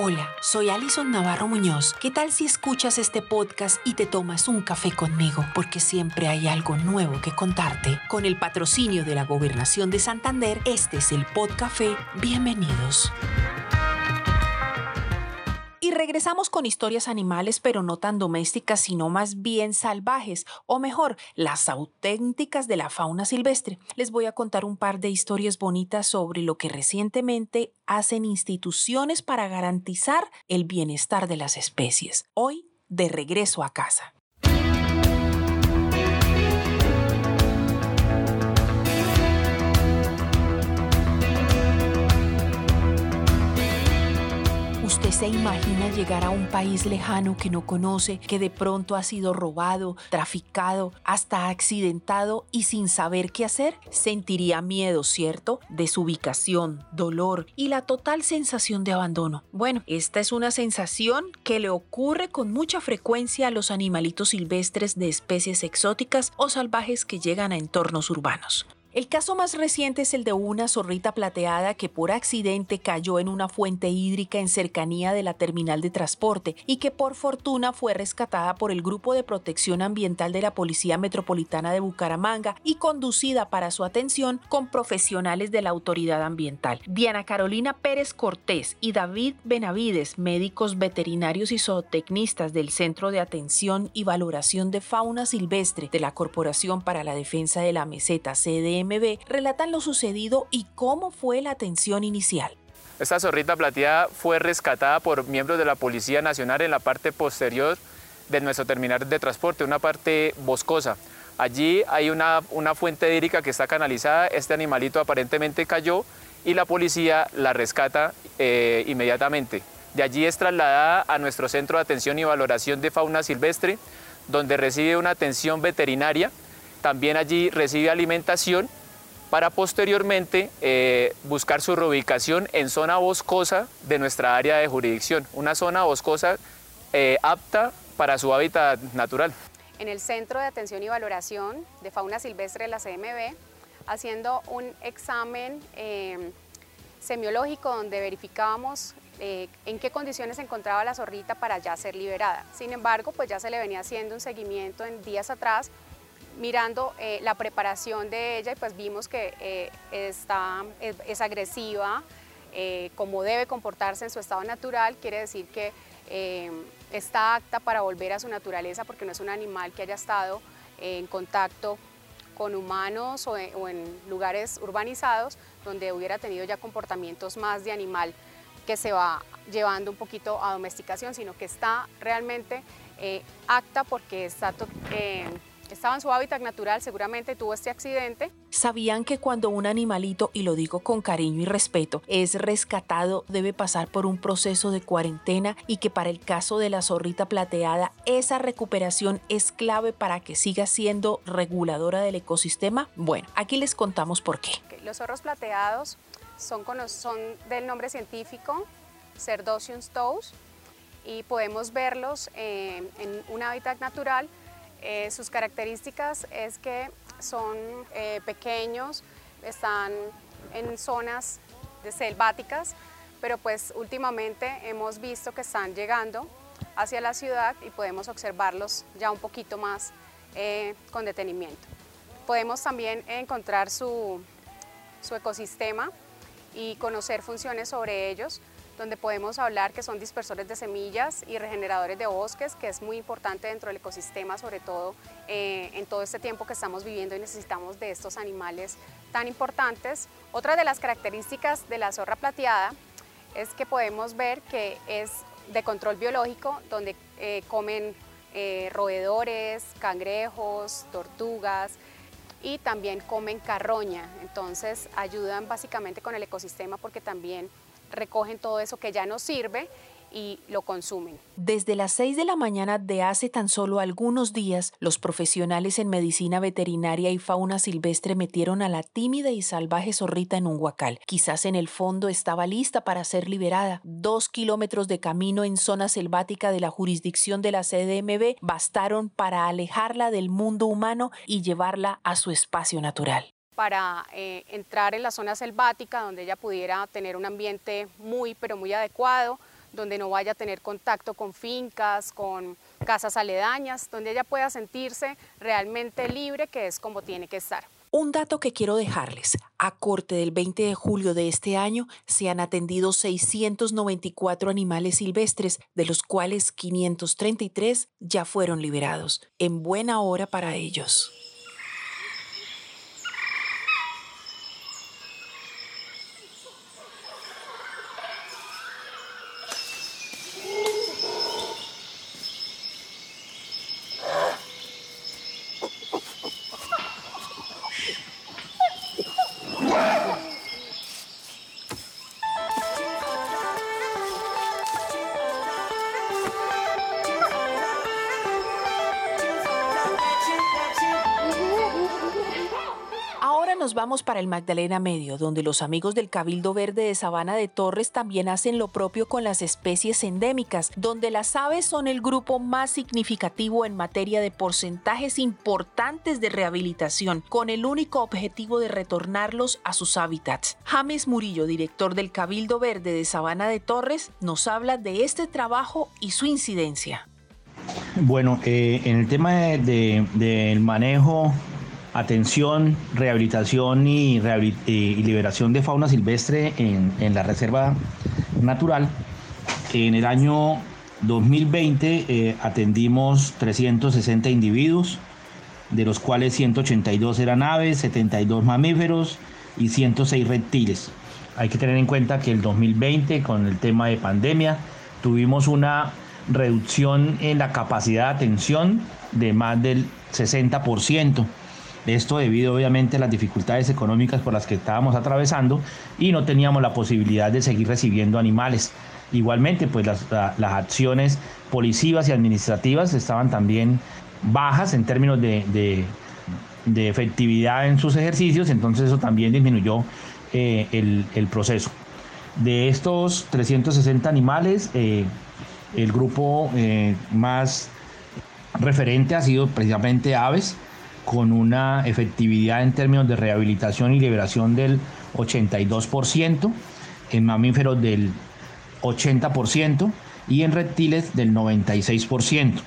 Hola, soy Alison Navarro Muñoz. ¿Qué tal si escuchas este podcast y te tomas un café conmigo? Porque siempre hay algo nuevo que contarte. Con el patrocinio de la Gobernación de Santander, este es el Podcafé. Bienvenidos. Regresamos con historias animales, pero no tan domésticas, sino más bien salvajes, o mejor, las auténticas de la fauna silvestre. Les voy a contar un par de historias bonitas sobre lo que recientemente hacen instituciones para garantizar el bienestar de las especies. Hoy, de regreso a casa. Se imagina llegar a un país lejano que no conoce, que de pronto ha sido robado, traficado, hasta accidentado y sin saber qué hacer? Sentiría miedo, ¿cierto? Desubicación, dolor y la total sensación de abandono. Bueno, esta es una sensación que le ocurre con mucha frecuencia a los animalitos silvestres de especies exóticas o salvajes que llegan a entornos urbanos. El caso más reciente es el de una zorrita plateada que por accidente cayó en una fuente hídrica en cercanía de la terminal de transporte y que por fortuna fue rescatada por el Grupo de Protección Ambiental de la Policía Metropolitana de Bucaramanga y conducida para su atención con profesionales de la Autoridad Ambiental. Diana Carolina Pérez Cortés y David Benavides, médicos veterinarios y zootecnistas del Centro de Atención y Valoración de Fauna Silvestre de la Corporación para la Defensa de la Meseta, CDE, Relatan lo sucedido y cómo fue la atención inicial. Esta zorrita plateada fue rescatada por miembros de la Policía Nacional en la parte posterior de nuestro terminal de transporte, una parte boscosa. Allí hay una, una fuente hídrica que está canalizada, este animalito aparentemente cayó y la policía la rescata eh, inmediatamente. De allí es trasladada a nuestro centro de atención y valoración de fauna silvestre, donde recibe una atención veterinaria también allí recibe alimentación para posteriormente eh, buscar su reubicación en zona boscosa de nuestra área de jurisdicción, una zona boscosa eh, apta para su hábitat natural. En el Centro de Atención y Valoración de Fauna Silvestre de la CMB, haciendo un examen em, semiológico donde verificábamos eh, en qué condiciones se encontraba la zorrita para ya ser liberada. Sin embargo, pues ya se le venía haciendo un seguimiento en días atrás mirando eh, la preparación de ella y pues vimos que eh, está, es, agresiva, eh, como debe comportarse en su estado natural, quiere decir que está apta para volver a su naturaleza porque no es un animal que haya estado en contacto con humanos o en, lugares urbanizados donde hubiera tenido ya comportamientos más de animal que se va llevando un poquito a domesticación, sino que está realmente apta porque está estaba en su hábitat natural, seguramente tuvo este accidente. ¿Sabían que cuando un animalito, y lo digo con cariño y respeto, es rescatado debe pasar por un proceso de cuarentena y que para el caso de la zorrita plateada esa recuperación es clave para que siga siendo reguladora del ecosistema? Bueno, aquí les contamos por qué. Los zorros plateados son, son del nombre científico Cerdocium tows y podemos verlos en un hábitat natural eh, sus características es que son eh, pequeños, están en zonas selváticas, pero pues últimamente hemos visto que están llegando hacia la ciudad y podemos observarlos ya un poquito más eh, con detenimiento. Podemos también encontrar su ecosistema y conocer funciones sobre ellos, donde podemos hablar que son dispersores de semillas y regeneradores de bosques, que es muy importante dentro del ecosistema, sobre todo eh, en todo este tiempo que estamos viviendo y necesitamos de estos animales tan importantes. Otra de las características de la zorra plateada es que podemos ver que es de control biológico, donde eh, comen eh, roedores, cangrejos, tortugas, y también comen carroña, entonces ayudan básicamente con el ecosistema porque también recogen todo eso que ya no sirve y lo consumen. Desde las 6 de la mañana de hace tan solo algunos días, los profesionales en medicina veterinaria y fauna silvestre metieron a la tímida y salvaje zorrita en un huacal. Quizás en el fondo estaba lista para ser liberada. Dos kilómetros de camino en zona selvática de la jurisdicción de la CDMB bastaron para alejarla del mundo humano y llevarla a su espacio natural. Para eh, entrar en la zona selvática donde ella pudiera tener un ambiente muy pero muy adecuado, donde no vaya a tener contacto con fincas, con casas aledañas, donde ella pueda sentirse realmente libre, que es como tiene que estar. Un dato que quiero dejarles. A corte del 20 de julio de este año se han atendido 694 animales silvestres, de los cuales 533 ya fueron liberados. En buena hora para ellos. Vamos para el Magdalena Medio, donde los amigos del Cabildo Verde de Sabana de Torres también hacen lo propio con las especies endémicas, donde las aves son el grupo más significativo en materia de porcentajes importantes de rehabilitación, con el único objetivo de retornarlos a sus hábitats. James Murillo, director del Cabildo Verde de Sabana de Torres, nos habla de este trabajo y su incidencia. Bueno, eh, en el tema del manejo atención, rehabilitación y, liberación de fauna silvestre en, la Reserva Natural. En el año 2020 eh, atendimos 360 individuos, de los cuales 182 eran aves, 72 mamíferos y 106 reptiles. Hay que tener en cuenta que el 2020, con el tema de pandemia, tuvimos una reducción en la capacidad de atención de más del 60%. Esto debido obviamente a las dificultades económicas por las que estábamos atravesando y no teníamos la posibilidad de seguir recibiendo animales. Igualmente, pues las, acciones policivas y administrativas estaban también bajas en términos de, efectividad en sus ejercicios, entonces eso también disminuyó eh, el, proceso. De estos 360 animales, eh, el grupo eh, más referente ha sido precisamente aves, con una efectividad en términos de rehabilitación y liberación del 82%, en mamíferos del 80% y en reptiles del 96%.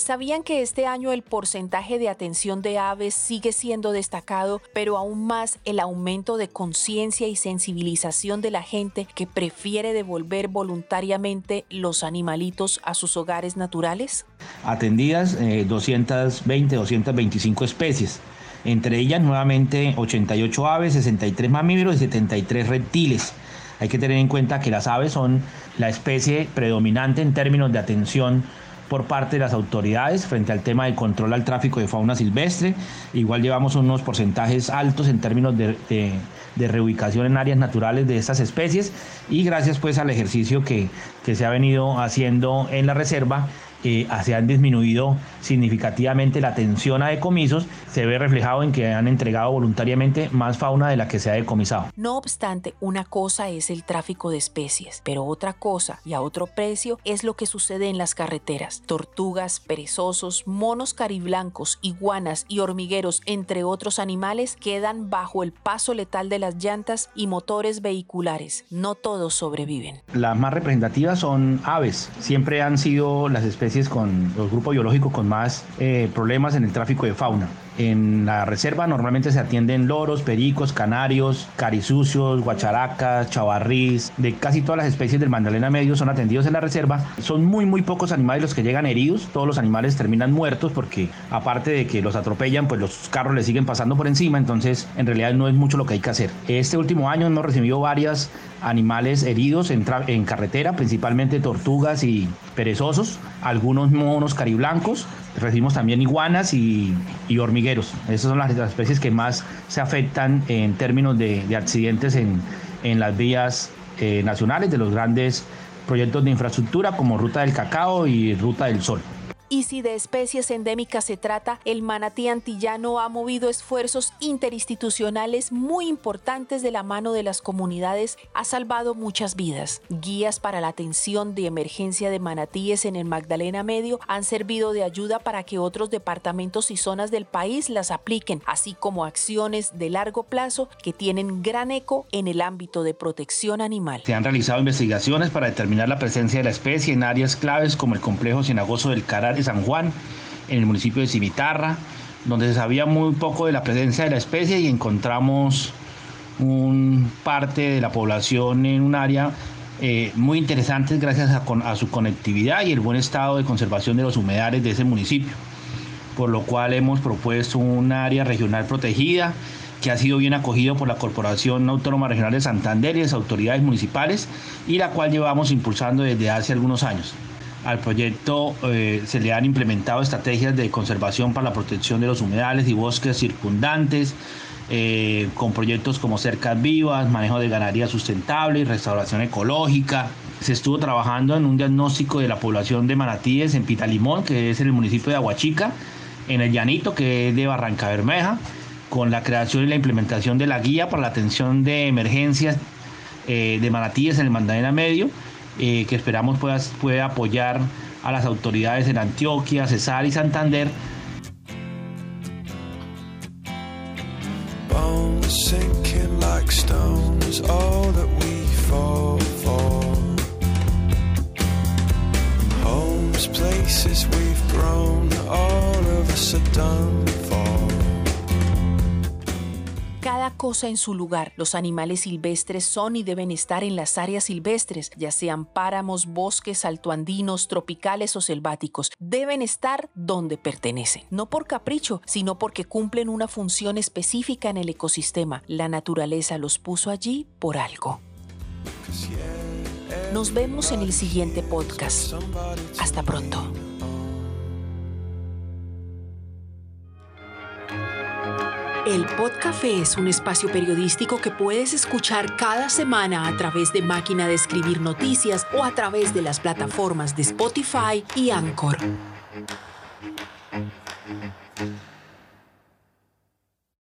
¿Sabían que este año el porcentaje de atención de aves sigue siendo destacado, pero aún más el aumento de conciencia y sensibilización de la gente que prefiere devolver voluntariamente los animalitos a sus hogares naturales? Atendidas 220, eh, 225 especies. Entre ellas nuevamente 88 aves, 63 mamíferos y 73 reptiles. Hay que tener en cuenta que las aves son la especie predominante en términos de atención por parte de las autoridades frente al tema del control al tráfico de fauna silvestre. Igual llevamos unos porcentajes altos en términos de, reubicación en áreas naturales de estas especies y gracias pues al ejercicio que se ha venido haciendo en la reserva eh, se han disminuido significativamente la tensión a decomisos, se ve reflejado en que han entregado voluntariamente más fauna de la que se ha decomisado. No obstante, una cosa es el tráfico de especies, pero otra cosa y a otro precio es lo que sucede en las carreteras. Tortugas, perezosos, monos cariblancos, iguanas y hormigueros, entre otros animales, quedan bajo el paso letal de las llantas y motores vehiculares. No todos sobreviven. Las más representativas son aves. Siempre han sido las especies con los grupos biológicos con más eh, problemas en el tráfico de fauna. En la reserva normalmente se atienden loros, pericos, canarios, carisucios, guacharacas, chavarrís, de casi todas las especies del Magdalena Medio son atendidos en la reserva. Son muy muy pocos animales los que llegan heridos, todos los animales terminan muertos porque aparte de que los atropellan, pues los carros les siguen pasando por encima, entonces en realidad no es mucho lo que hay que hacer. Este último año hemos recibido varias animales heridos en, en carretera, principalmente tortugas y perezosos, algunos monos cariblancos, recibimos también iguanas y, hormigueros. Esas son las, especies que más se afectan en términos de, accidentes en, las vías eh, nacionales de los grandes proyectos de infraestructura como Ruta del Cacao y Ruta del Sol. Y si de especies endémicas se trata, el manatí antillano ha movido esfuerzos interinstitucionales muy importantes de la mano de las comunidades, ha salvado muchas vidas. Guías para la atención de emergencia de manatíes en el Magdalena Medio han servido de ayuda para que otros departamentos y zonas del país las apliquen, así como acciones de largo plazo que tienen gran eco en el ámbito de protección animal. Se han realizado investigaciones para determinar la presencia de la especie en áreas claves como el complejo cenagoso del Carar San Juan, en el municipio de Cimitarra, donde se sabía muy poco de la presencia de la especie y encontramos un parte de la población en un área eh, muy interesante gracias a, a, su conectividad y el buen estado de conservación de los humedales de ese municipio, por lo cual hemos propuesto un área regional protegida que ha sido bien acogido por la Corporación Autónoma Regional de Santander y las autoridades municipales y la cual llevamos impulsando desde hace algunos años. Al proyecto eh, se le han implementado estrategias de conservación para la protección de los humedales y bosques circundantes, eh, con proyectos como cercas vivas, manejo de ganadería sustentable y restauración ecológica. Se estuvo trabajando en un diagnóstico de la población de manatíes en Pitalimón, que es en el municipio de Aguachica, en el Llanito, que es de Barranca Bermeja, con la creación y la implementación de la guía para la atención de emergencias eh, de manatíes en el Magdalena Medio, eh, que esperamos pueda, pueda apoyar a las autoridades en Antioquia, Cesar y Santander. Cada cosa en su lugar. Los animales silvestres son y deben estar en las áreas silvestres, ya sean páramos, bosques, altoandinos, tropicales o selváticos. Deben estar donde pertenecen, no por capricho, sino porque cumplen una función específica en el ecosistema. La naturaleza los puso allí por algo. Nos vemos en el siguiente podcast. Hasta pronto. El Podcafé es un espacio periodístico que puedes escuchar cada semana a través de Máquina de Escribir Noticias o a través de las plataformas de Spotify y Anchor.